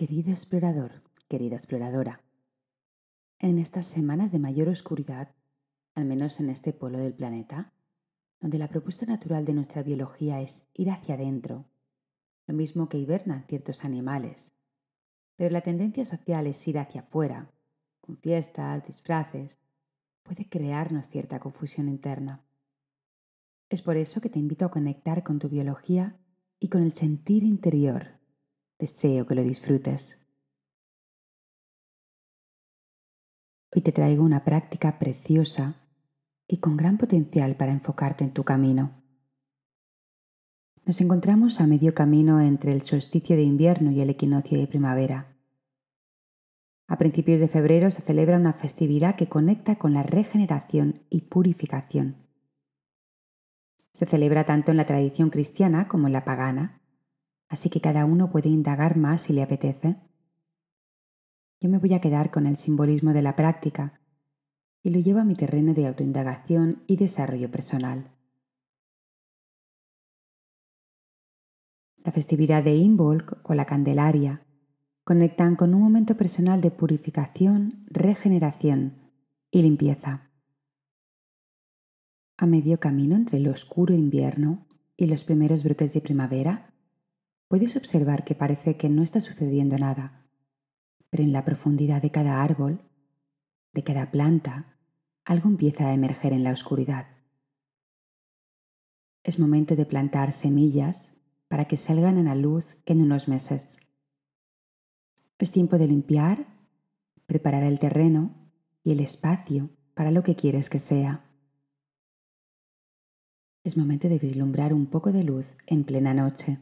Querido explorador, querida exploradora, en estas semanas de mayor oscuridad, al menos en este polo del planeta, donde la propuesta natural de nuestra biología es ir hacia adentro, lo mismo que hibernan ciertos animales, pero la tendencia social es ir hacia afuera, con fiestas, disfraces, puede crearnos cierta confusión interna. Es por eso que te invito a conectar con tu biología y con el sentir interior. Deseo que lo disfrutes. Hoy te traigo una práctica preciosa y con gran potencial para enfocarte en tu camino. Nos encontramos a medio camino entre el solsticio de invierno y el equinoccio de primavera. A principios de febrero se celebra una festividad que conecta con la regeneración y purificación. Se celebra tanto en la tradición cristiana como en la pagana, así que cada uno puede indagar más si le apetece. Yo me voy a quedar con el simbolismo de la práctica y lo llevo a mi terreno de autoindagación y desarrollo personal. La festividad de Imbolc o la Candelaria conectan con un momento personal de purificación, regeneración y limpieza. A medio camino entre el oscuro invierno y los primeros brotes de primavera, puedes observar que parece que no está sucediendo nada pero en la profundidad de cada árbol, de cada planta, algo empieza a emerger en la oscuridad. Es momento de plantar semillas para que salgan a la luz en unos meses. Es tiempo de limpiar, preparar el terreno y el espacio para lo que quieres que sea. Es momento de vislumbrar un poco de luz en plena noche.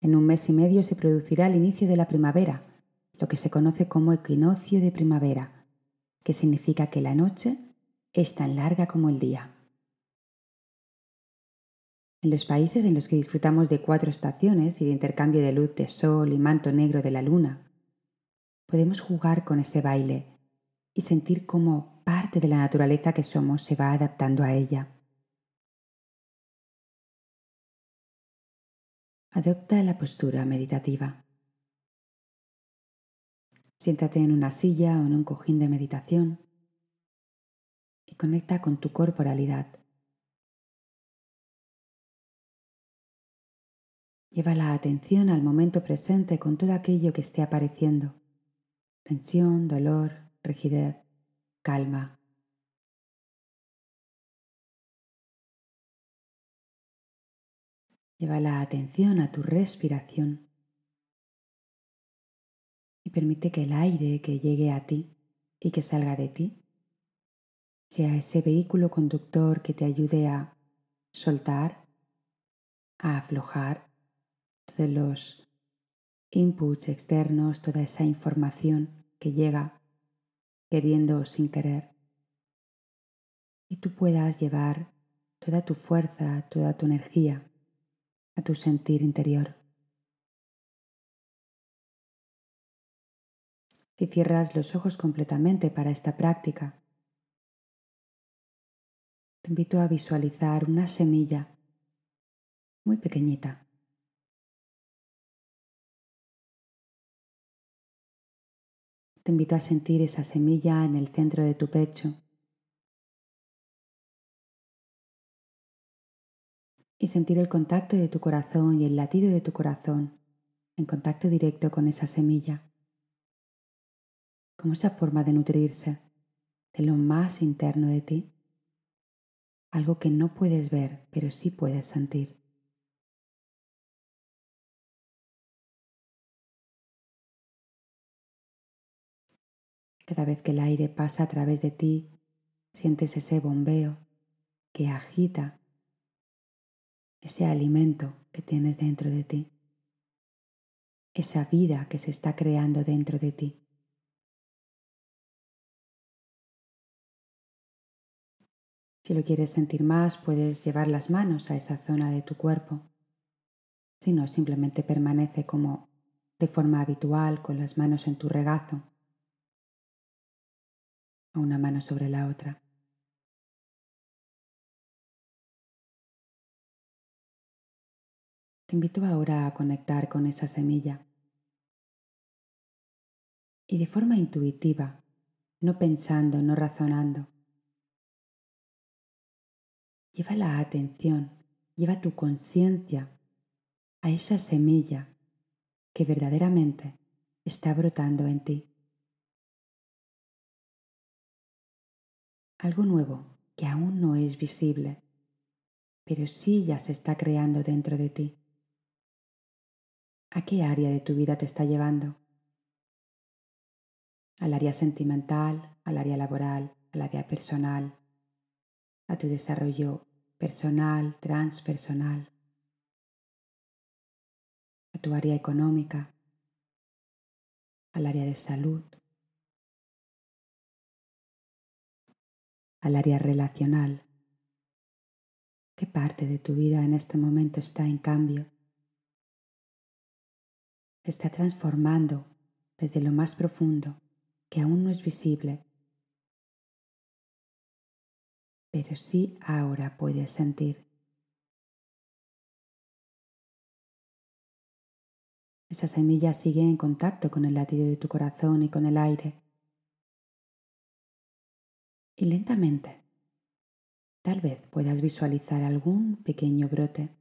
En un mes y medio se producirá el inicio de la primavera lo que se conoce como equinoccio de primavera, que significa que la noche es tan larga como el día. En los países en los que disfrutamos de cuatro estaciones y de intercambio de luz de sol y manto negro de la luna, podemos jugar con ese baile y sentir cómo parte de la naturaleza que somos se va adaptando a ella. Adopta la postura meditativa. Siéntate en una silla o en un cojín de meditación y conecta con tu corporalidad. Lleva la atención al momento presente con todo aquello que esté apareciendo. Tensión, dolor, rigidez, calma. Lleva la atención a tu respiración y permite que el aire que llegue a ti y que salga de ti sea ese vehículo conductor que te ayude a soltar, a aflojar todos los inputs externos, toda esa información que llega queriendo o sin querer. Y tú puedas llevar toda tu fuerza, toda tu energía a tu sentir interior. Si cierras los ojos completamente para esta práctica, te invito a visualizar una semilla muy pequeñita. Te invito a sentir esa semilla en el centro de tu pecho y sentir el contacto de tu corazón y el latido de tu corazón en contacto directo con esa semilla como esa forma de nutrirse de lo más interno de ti, algo que no puedes ver, pero sí puedes sentir. Cada vez que el aire pasa a través de ti, sientes ese bombeo que agita ese alimento que tienes dentro de ti, esa vida que se está creando dentro de ti. Si lo quieres sentir más, puedes llevar las manos a esa zona de tu cuerpo. Si no, simplemente permanece como de forma habitual con las manos en tu regazo una mano sobre la otra. Te invito ahora a conectar con esa semilla y de forma intuitiva, no pensando, no razonando. Lleva la atención, lleva tu conciencia a esa semilla que verdaderamente está brotando en ti. Algo nuevo que aún no es visible, pero sí ya se está creando dentro de ti. ¿A qué área de tu vida te está llevando? ¿Al área sentimental, al área laboral, al área personal, a tu desarrollo personal, transpersonal, a tu área económica, al área de salud, al área relacional. ¿Qué parte de tu vida en este momento está en cambio? Se está transformando desde lo más profundo, que aún no es visible, pero sí ahora puedes sentir. Esa semilla sigue en contacto con el latido de tu corazón y con el aire. Y lentamente, tal vez puedas visualizar algún pequeño brote.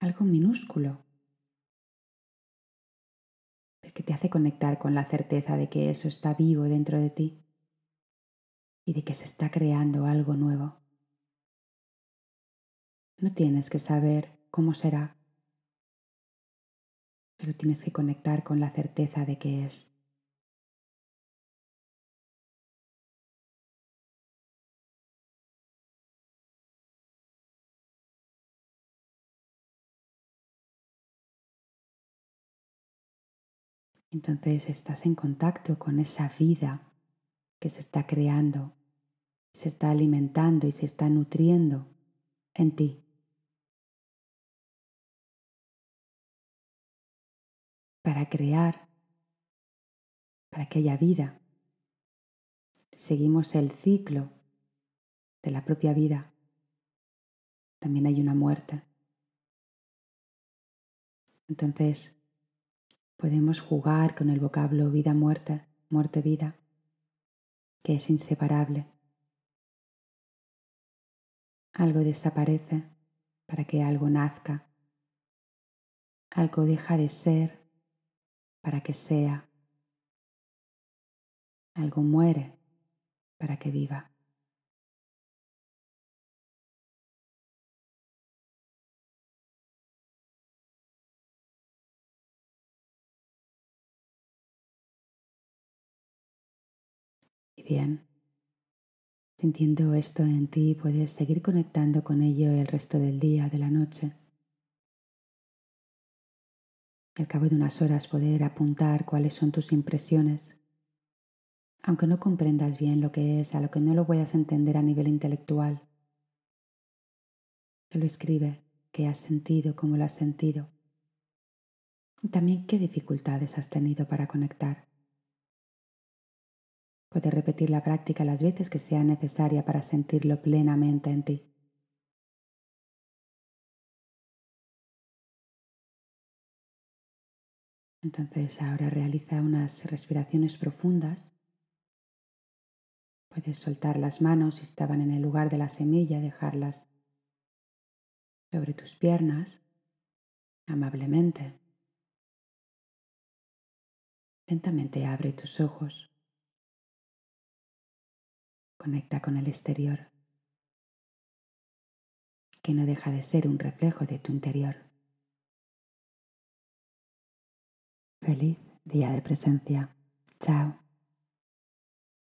Algo minúsculo, pero que te hace conectar con la certeza de que eso está vivo dentro de ti y de que se está creando algo nuevo. No tienes que saber cómo será, pero tienes que conectar con la certeza de que es. Entonces estás en contacto con esa vida que se está creando, se está alimentando y se está nutriendo en ti. para crear, para que haya vida. Seguimos el ciclo de la propia vida. También hay una muerte. Entonces, podemos jugar con el vocablo vida-muerte, muerte-vida, que es inseparable. Algo desaparece para que algo nazca. Algo deja de ser para que sea. Algo muere para que viva. Bien, sintiendo esto en ti, puedes seguir conectando con ello el resto del día, de la noche al cabo de unas horas poder apuntar cuáles son tus impresiones. Aunque no comprendas bien lo que es, a lo que no lo puedas entender a nivel intelectual. Solo escribe qué has sentido, cómo lo has sentido. Y también qué dificultades has tenido para conectar. Puedes repetir la práctica las veces que sea necesaria para sentirlo plenamente en ti. Entonces ahora realiza unas respiraciones profundas. Puedes soltar las manos si estaban en el lugar de la semilla, dejarlas sobre tus piernas amablemente. Lentamente abre tus ojos. Conecta con el exterior, que no deja de ser un reflejo de tu interior. Feliz día de presencia. Chao.